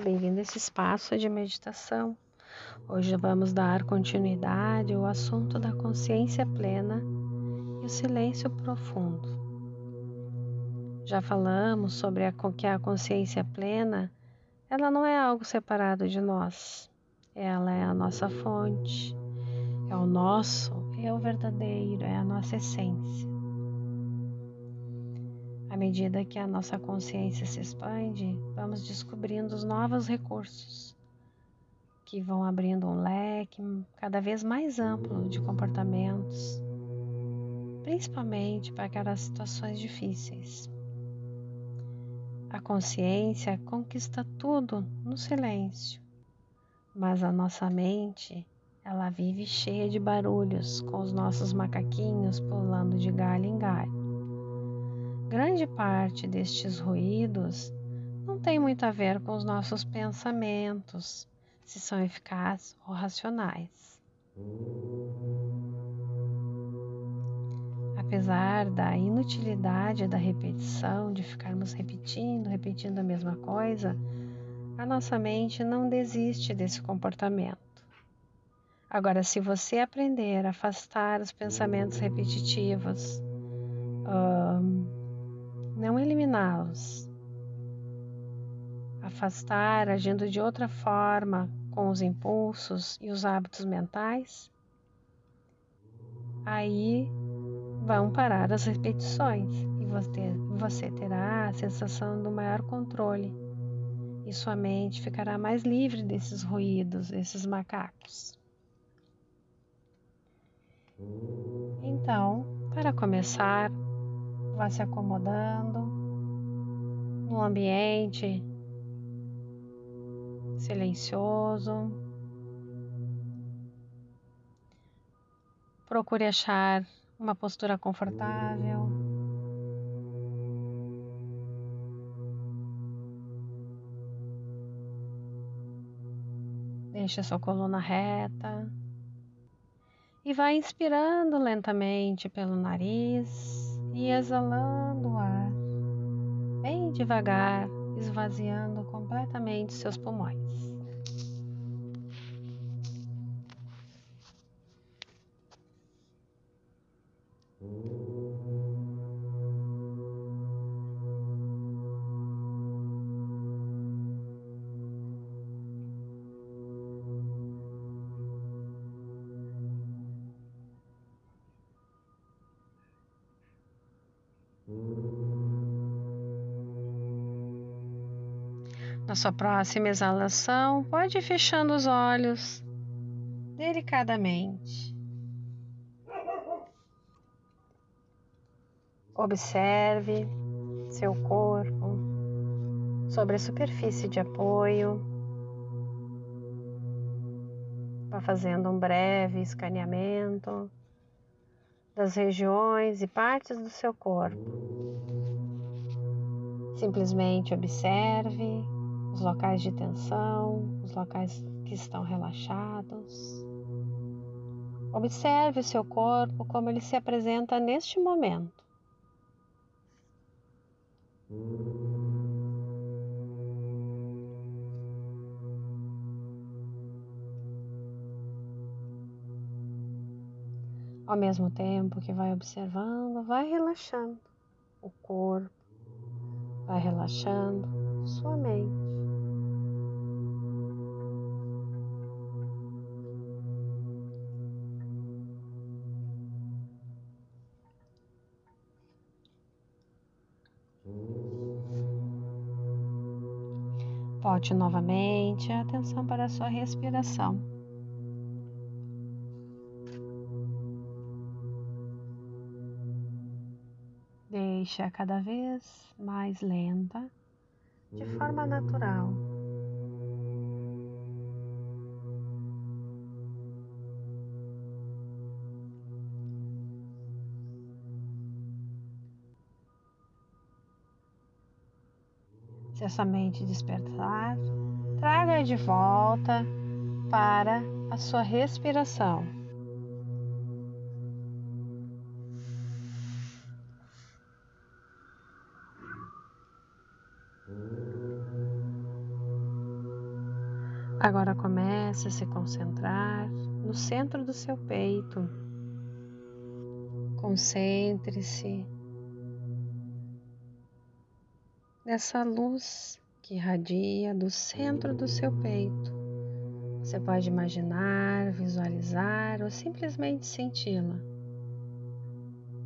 Bem-vindo a esse espaço de meditação. Hoje vamos dar continuidade ao assunto da consciência plena e o silêncio profundo. Já falamos sobre a, que a consciência plena, ela não é algo separado de nós. Ela é a nossa fonte, é o nosso, é o verdadeiro, é a nossa essência. À medida que a nossa consciência se expande, vamos descobrindo os novos recursos que vão abrindo um leque cada vez mais amplo de comportamentos, principalmente para aquelas situações difíceis. A consciência conquista tudo no silêncio, mas a nossa mente, ela vive cheia de barulhos, com os nossos macaquinhos pulando de galho em galho. Grande parte destes ruídos não tem muito a ver com os nossos pensamentos, se são eficazes ou racionais. Apesar da inutilidade da repetição, de ficarmos repetindo, repetindo a mesma coisa, a nossa mente não desiste desse comportamento. Agora, se você aprender a afastar os pensamentos repetitivos, um, não eliminá-los. Afastar agindo de outra forma com os impulsos e os hábitos mentais, aí vão parar as repetições e você, você terá a sensação do maior controle e sua mente ficará mais livre desses ruídos, desses macacos. Então, para começar, Vá se acomodando no ambiente silencioso. Procure achar uma postura confortável. Deixe a sua coluna reta e vá inspirando lentamente pelo nariz e exalando o ar, bem devagar, esvaziando completamente seus pulmões. Na sua próxima exalação, pode ir fechando os olhos delicadamente. Observe seu corpo sobre a superfície de apoio. Vá fazendo um breve escaneamento das regiões e partes do seu corpo. Simplesmente observe os locais de tensão, os locais que estão relaxados. Observe o seu corpo como ele se apresenta neste momento. Ao mesmo tempo que vai observando, vai relaxando o corpo, vai relaxando sua mente. Volte novamente a atenção para a sua respiração. Deixe-a cada vez mais lenta, de forma natural. Se a sua mente despertar, traga de volta para a sua respiração. Agora comece a se concentrar no centro do seu peito. Concentre-se nessa luz que irradia do centro do seu peito. Você pode imaginar, visualizar ou simplesmente senti-la.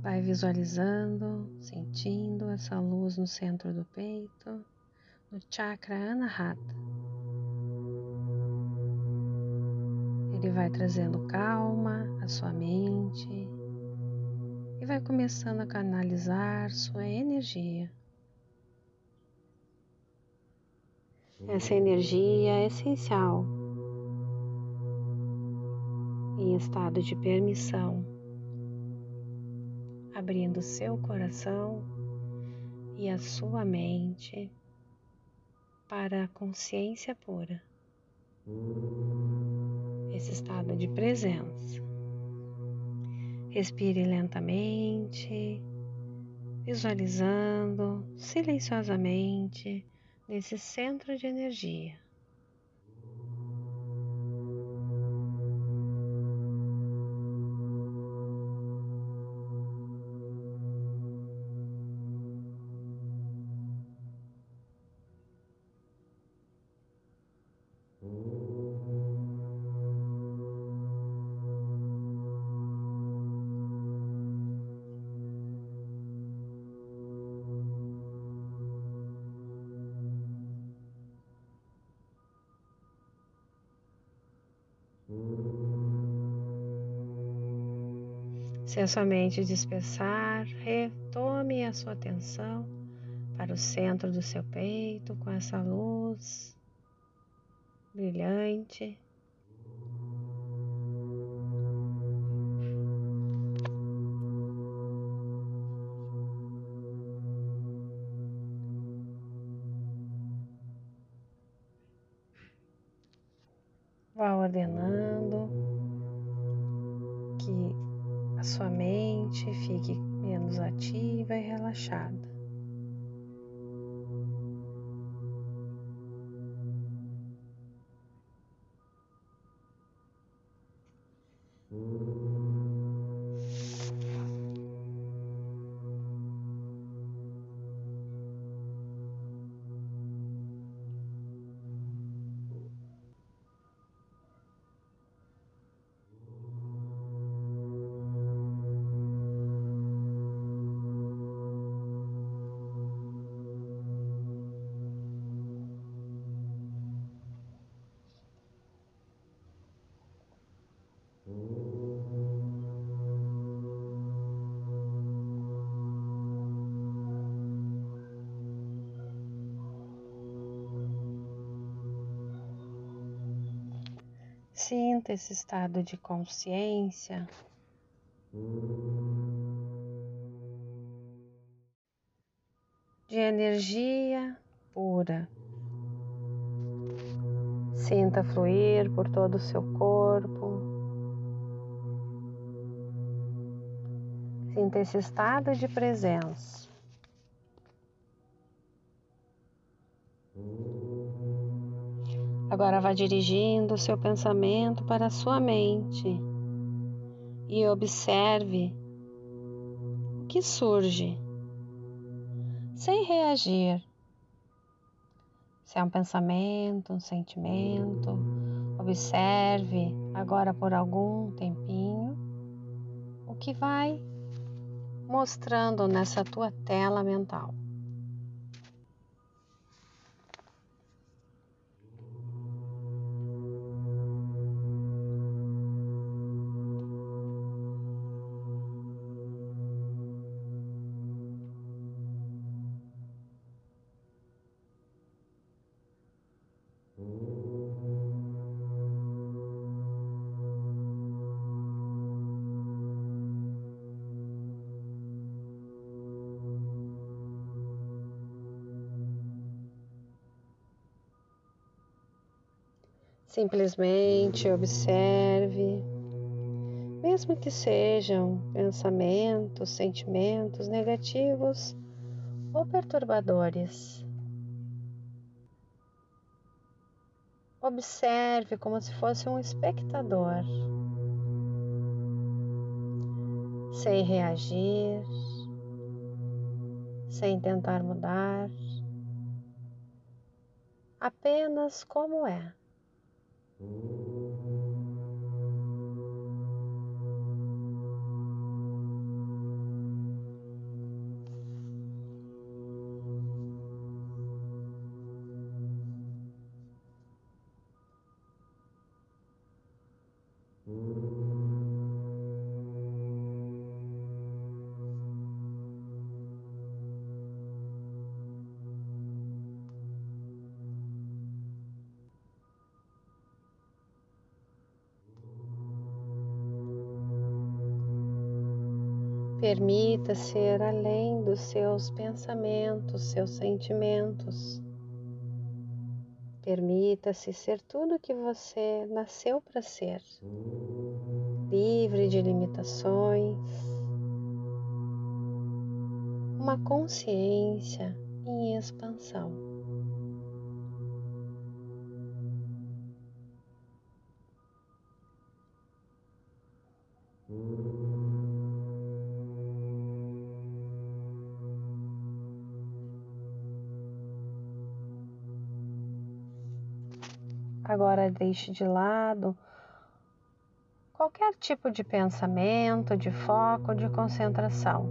Vai visualizando, sentindo essa luz no centro do peito, no chakra Anahata. Ele vai trazendo calma à sua mente e vai começando a canalizar sua energia. Essa energia é essencial em estado de permissão, abrindo seu coração e a sua mente para a consciência pura. Esse estado de presença. Respire lentamente, visualizando silenciosamente nesse centro de energia. Se a sua mente dispersar, retome a sua atenção para o centro do seu peito com essa luz brilhante. Vá ordenando a sua mente fique menos ativa e relaxada. Sinta esse estado de consciência. De energia pura. Sinta fluir por todo o seu corpo. Sinta esse estado de presença. Agora vá dirigindo o seu pensamento para a sua mente e observe o que surge, sem reagir. Se é um pensamento, um sentimento, observe agora por algum tempinho o que vai mostrando nessa tua tela mental. Simplesmente observe, mesmo que sejam pensamentos, sentimentos negativos ou perturbadores. Observe como se fosse um espectador, sem reagir, sem tentar mudar, apenas como é. Ooh. Permita ser além dos seus pensamentos, seus sentimentos. Permita-se ser tudo que você nasceu para ser, livre de limitações, uma consciência em expansão. Deixe de lado qualquer tipo de pensamento, de foco, de concentração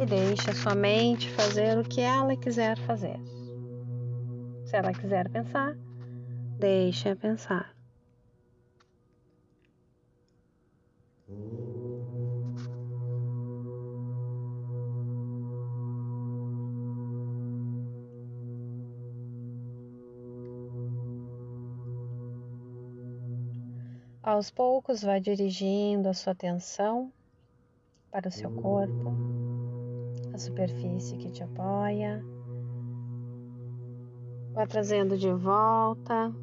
e deixe a sua mente fazer o que ela quiser fazer. Se ela quiser pensar, deixe-a pensar. Aos poucos, vá dirigindo a sua atenção para o seu corpo, a superfície que te apoia. Vá trazendo de volta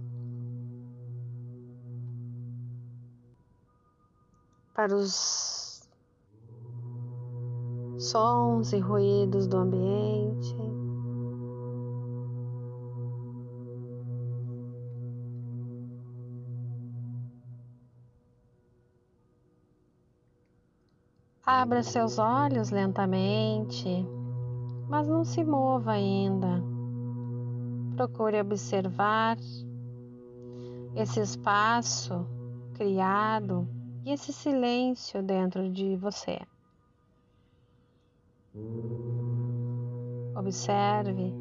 para os sons e ruídos do ambiente. Abra seus olhos lentamente, mas não se mova ainda. Procure observar esse espaço criado e esse silêncio dentro de você. Observe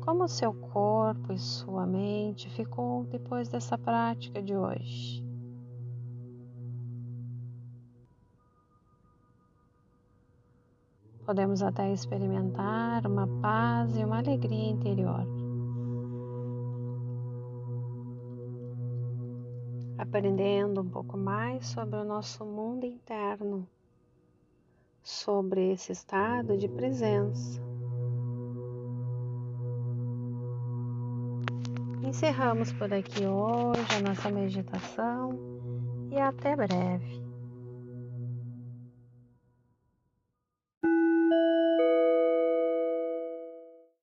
como seu corpo e sua mente ficou depois dessa prática de hoje. Podemos até experimentar uma paz e uma alegria interior. Aprendendo um pouco mais sobre o nosso mundo interno, sobre esse estado de presença. Encerramos por aqui hoje a nossa meditação e até breve.